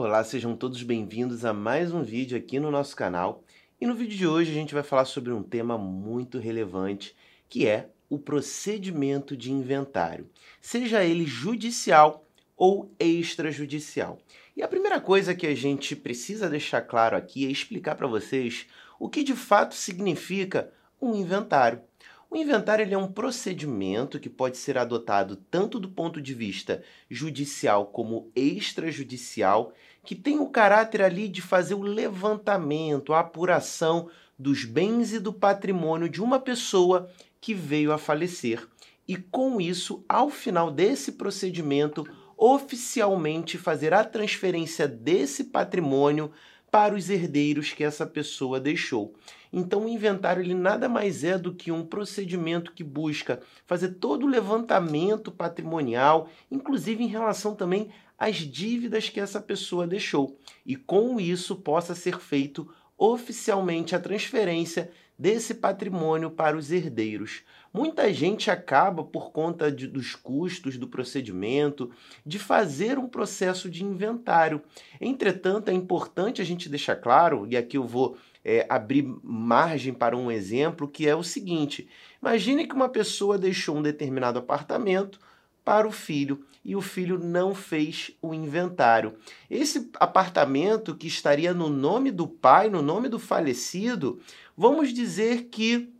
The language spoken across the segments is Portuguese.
Olá, sejam todos bem-vindos a mais um vídeo aqui no nosso canal. E no vídeo de hoje a gente vai falar sobre um tema muito relevante, que é o procedimento de inventário, seja ele judicial ou extrajudicial. E a primeira coisa que a gente precisa deixar claro aqui é explicar para vocês o que de fato significa um inventário. O inventário ele é um procedimento que pode ser adotado tanto do ponto de vista judicial como extrajudicial, que tem o caráter ali de fazer o levantamento, a apuração dos bens e do patrimônio de uma pessoa que veio a falecer. E com isso, ao final desse procedimento, oficialmente fazer a transferência desse patrimônio para os herdeiros que essa pessoa deixou. Então o inventário ele nada mais é do que um procedimento que busca fazer todo o levantamento patrimonial, inclusive em relação também às dívidas que essa pessoa deixou, e com isso possa ser feito oficialmente a transferência desse patrimônio para os herdeiros. Muita gente acaba, por conta de, dos custos do procedimento, de fazer um processo de inventário. Entretanto, é importante a gente deixar claro, e aqui eu vou é, abrir margem para um exemplo, que é o seguinte: imagine que uma pessoa deixou um determinado apartamento para o filho e o filho não fez o inventário. Esse apartamento que estaria no nome do pai, no nome do falecido, vamos dizer que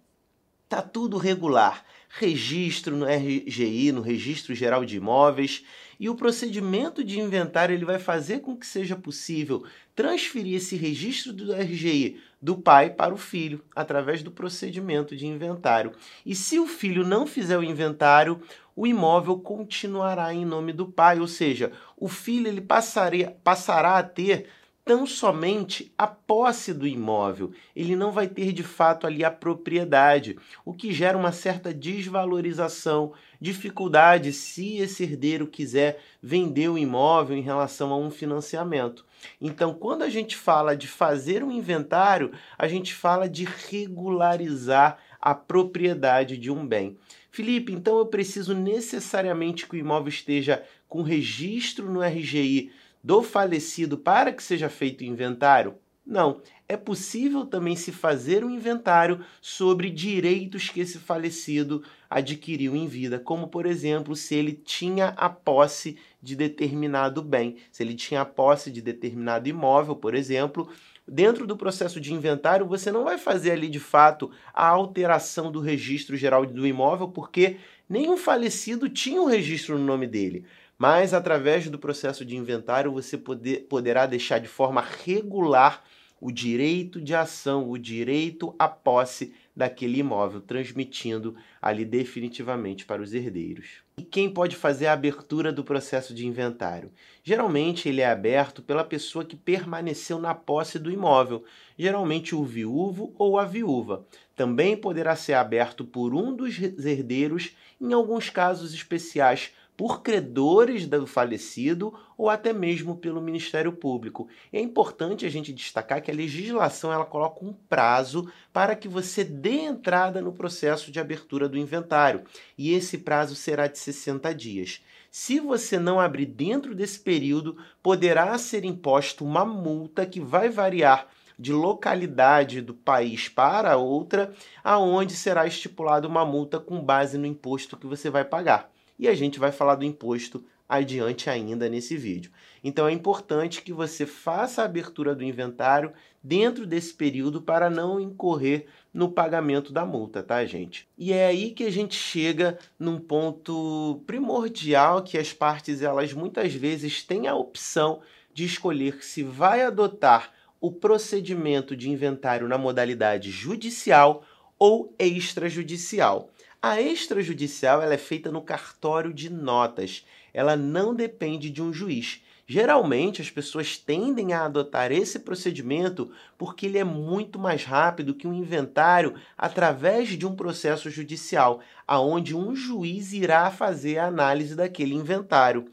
tá tudo regular. Registro no RGI, no Registro Geral de Imóveis, e o procedimento de inventário ele vai fazer com que seja possível transferir esse registro do RGI do pai para o filho através do procedimento de inventário. E se o filho não fizer o inventário, o imóvel continuará em nome do pai, ou seja, o filho ele passaria, passará a ter tão somente a posse do imóvel. Ele não vai ter de fato ali a propriedade, o que gera uma certa desvalorização, dificuldade se esse herdeiro quiser vender o imóvel em relação a um financiamento. Então, quando a gente fala de fazer um inventário, a gente fala de regularizar a propriedade de um bem. Felipe, então eu preciso necessariamente que o imóvel esteja com registro no RGI do falecido para que seja feito o inventário? Não. É possível também se fazer um inventário sobre direitos que esse falecido adquiriu em vida, como por exemplo, se ele tinha a posse de determinado bem, se ele tinha a posse de determinado imóvel, por exemplo, dentro do processo de inventário, você não vai fazer ali de fato a alteração do registro geral do imóvel, porque nenhum falecido tinha um registro no nome dele. Mas através do processo de inventário você poder, poderá deixar de forma regular o direito de ação, o direito à posse daquele imóvel, transmitindo ali definitivamente para os herdeiros. E quem pode fazer a abertura do processo de inventário? Geralmente ele é aberto pela pessoa que permaneceu na posse do imóvel, geralmente o viúvo ou a viúva. Também poderá ser aberto por um dos herdeiros em alguns casos especiais por credores do falecido ou até mesmo pelo Ministério Público. É importante a gente destacar que a legislação ela coloca um prazo para que você dê entrada no processo de abertura do inventário, e esse prazo será de 60 dias. Se você não abrir dentro desse período, poderá ser imposta uma multa que vai variar de localidade do país para outra, aonde será estipulada uma multa com base no imposto que você vai pagar e a gente vai falar do imposto adiante ainda nesse vídeo. Então é importante que você faça a abertura do inventário dentro desse período para não incorrer no pagamento da multa, tá, gente? E é aí que a gente chega num ponto primordial que as partes elas muitas vezes têm a opção de escolher se vai adotar o procedimento de inventário na modalidade judicial ou extrajudicial. A extrajudicial ela é feita no cartório de notas. Ela não depende de um juiz. Geralmente as pessoas tendem a adotar esse procedimento porque ele é muito mais rápido que um inventário através de um processo judicial, aonde um juiz irá fazer a análise daquele inventário.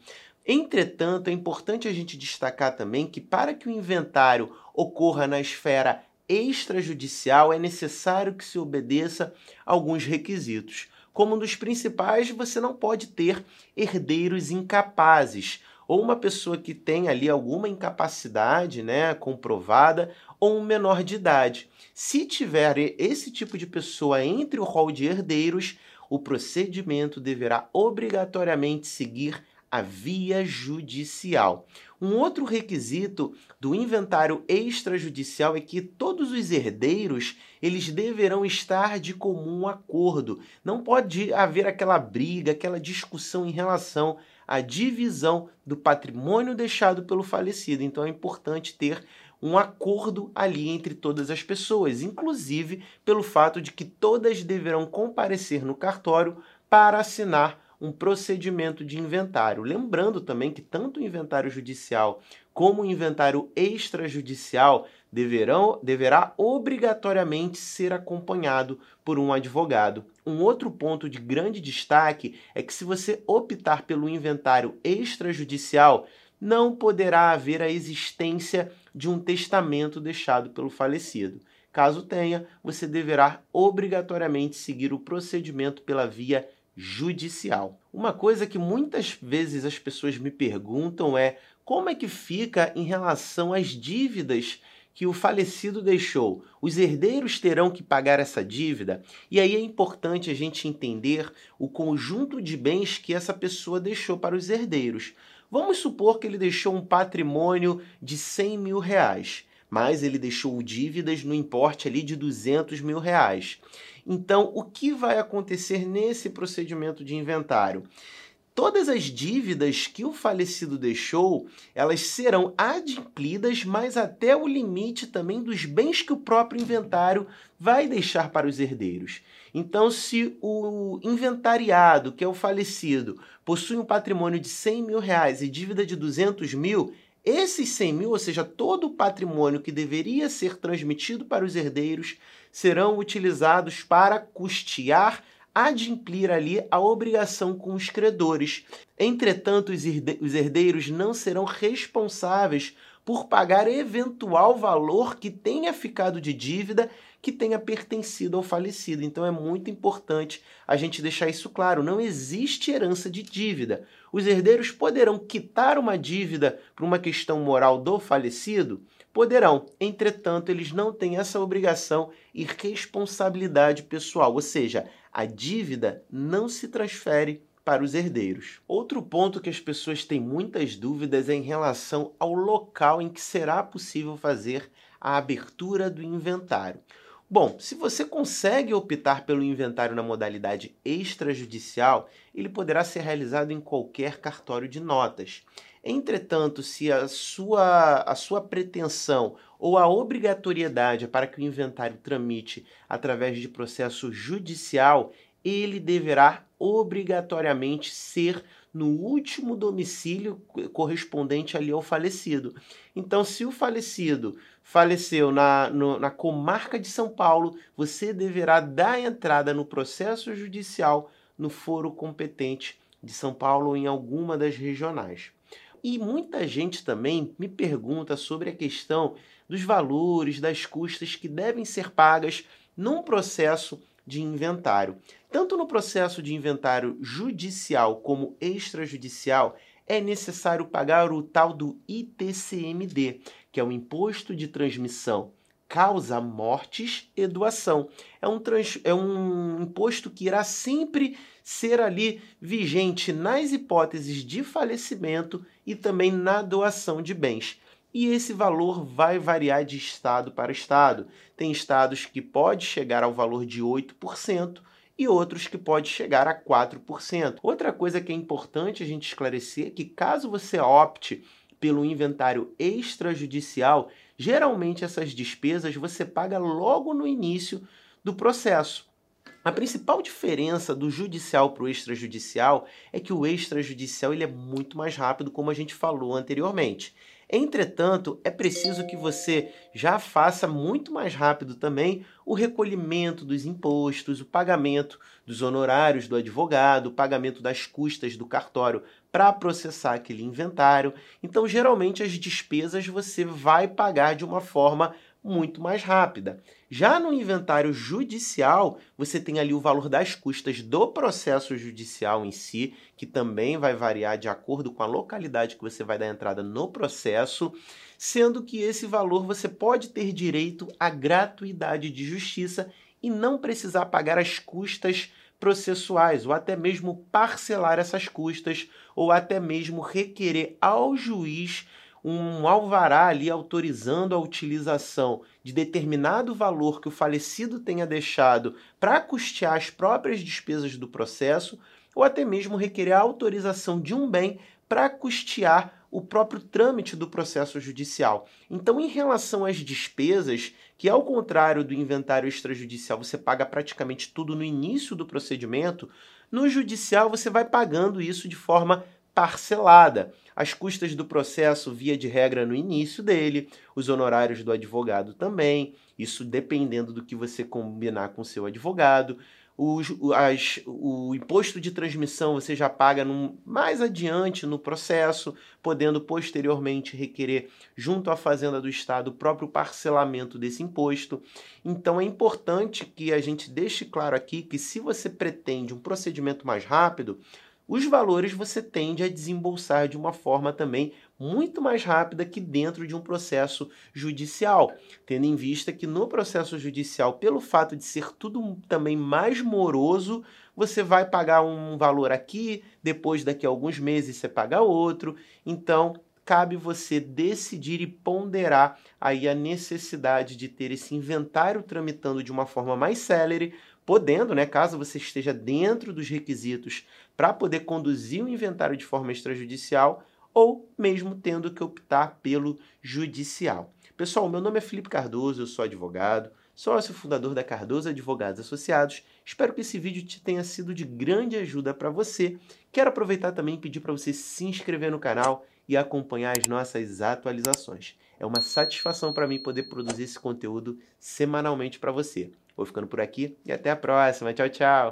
Entretanto, é importante a gente destacar também que para que o inventário ocorra na esfera extrajudicial é necessário que se obedeça a alguns requisitos. Como um dos principais, você não pode ter herdeiros incapazes, ou uma pessoa que tem ali alguma incapacidade, né, comprovada, ou um menor de idade. Se tiver esse tipo de pessoa entre o rol de herdeiros, o procedimento deverá obrigatoriamente seguir a via judicial. Um outro requisito do inventário extrajudicial é que todos os herdeiros eles deverão estar de comum acordo. Não pode haver aquela briga, aquela discussão em relação à divisão do patrimônio deixado pelo falecido. Então é importante ter um acordo ali entre todas as pessoas, inclusive pelo fato de que todas deverão comparecer no cartório para assinar um procedimento de inventário. Lembrando também que tanto o inventário judicial como o inventário extrajudicial deverão, deverá obrigatoriamente ser acompanhado por um advogado. Um outro ponto de grande destaque é que se você optar pelo inventário extrajudicial, não poderá haver a existência de um testamento deixado pelo falecido. Caso tenha, você deverá obrigatoriamente seguir o procedimento pela via judicial. Uma coisa que muitas vezes as pessoas me perguntam é como é que fica em relação às dívidas que o falecido deixou. Os herdeiros terão que pagar essa dívida? E aí é importante a gente entender o conjunto de bens que essa pessoa deixou para os herdeiros. Vamos supor que ele deixou um patrimônio de 100 mil reais, mas ele deixou dívidas no importe ali de 200 mil reais. Então, o que vai acontecer nesse procedimento de inventário? Todas as dívidas que o falecido deixou, elas serão adimplidas, mas até o limite também dos bens que o próprio inventário vai deixar para os herdeiros. Então, se o inventariado, que é o falecido, possui um patrimônio de 100 mil reais e dívida de 200 mil, esses 100 mil, ou seja, todo o patrimônio que deveria ser transmitido para os herdeiros, serão utilizados para custear, adimplir ali a obrigação com os credores. Entretanto, os herdeiros não serão responsáveis por pagar eventual valor que tenha ficado de dívida que tenha pertencido ao falecido. Então é muito importante a gente deixar isso claro. Não existe herança de dívida. Os herdeiros poderão quitar uma dívida por uma questão moral do falecido? Poderão. Entretanto, eles não têm essa obrigação e responsabilidade pessoal, ou seja, a dívida não se transfere para os herdeiros. Outro ponto que as pessoas têm muitas dúvidas é em relação ao local em que será possível fazer a abertura do inventário. Bom, se você consegue optar pelo inventário na modalidade extrajudicial, ele poderá ser realizado em qualquer cartório de notas. Entretanto, se a sua, a sua pretensão ou a obrigatoriedade para que o inventário tramite através de processo judicial, ele deverá obrigatoriamente ser no último domicílio correspondente ali ao falecido. Então, se o falecido faleceu na, no, na comarca de São Paulo, você deverá dar entrada no processo judicial no foro competente de São Paulo ou em alguma das regionais. E muita gente também me pergunta sobre a questão dos valores, das custas que devem ser pagas num processo de inventário. Tanto no processo de inventário judicial como extrajudicial, é necessário pagar o tal do ITCMD, que é o Imposto de Transmissão Causa Mortes e Doação. É um, trans, é um imposto que irá sempre ser ali vigente nas hipóteses de falecimento e também na doação de bens e esse valor vai variar de estado para estado. Tem estados que pode chegar ao valor de 8% e outros que pode chegar a 4%. Outra coisa que é importante a gente esclarecer é que caso você opte pelo inventário extrajudicial, geralmente essas despesas você paga logo no início do processo. A principal diferença do judicial para o extrajudicial é que o extrajudicial ele é muito mais rápido, como a gente falou anteriormente. Entretanto, é preciso que você já faça muito mais rápido também o recolhimento dos impostos, o pagamento dos honorários do advogado, o pagamento das custas do cartório para processar aquele inventário. Então, geralmente, as despesas você vai pagar de uma forma muito mais rápida. Já no inventário judicial, você tem ali o valor das custas do processo judicial em si, que também vai variar de acordo com a localidade que você vai dar entrada no processo, sendo que esse valor você pode ter direito à gratuidade de justiça e não precisar pagar as custas processuais, ou até mesmo parcelar essas custas, ou até mesmo requerer ao juiz um alvará ali autorizando a utilização de determinado valor que o falecido tenha deixado para custear as próprias despesas do processo, ou até mesmo requerer a autorização de um bem para custear o próprio trâmite do processo judicial. Então, em relação às despesas, que ao contrário do inventário extrajudicial, você paga praticamente tudo no início do procedimento, no judicial você vai pagando isso de forma parcelada. As custas do processo, via de regra, no início dele, os honorários do advogado também, isso dependendo do que você combinar com seu advogado. O, as, o imposto de transmissão você já paga num, mais adiante no processo, podendo posteriormente requerer, junto à Fazenda do Estado, o próprio parcelamento desse imposto. Então é importante que a gente deixe claro aqui que, se você pretende um procedimento mais rápido, os valores você tende a desembolsar de uma forma também muito mais rápida que dentro de um processo judicial, tendo em vista que no processo judicial, pelo fato de ser tudo também mais moroso, você vai pagar um valor aqui, depois daqui a alguns meses você paga outro. Então, cabe você decidir e ponderar aí a necessidade de ter esse inventário tramitando de uma forma mais célere, podendo, né, caso você esteja dentro dos requisitos para poder conduzir o inventário de forma extrajudicial ou mesmo tendo que optar pelo judicial. Pessoal, meu nome é Felipe Cardoso, eu sou advogado, sócio fundador da Cardoso Advogados Associados. Espero que esse vídeo te tenha sido de grande ajuda para você. Quero aproveitar também e pedir para você se inscrever no canal e acompanhar as nossas atualizações. É uma satisfação para mim poder produzir esse conteúdo semanalmente para você. Vou ficando por aqui e até a próxima. Tchau, tchau!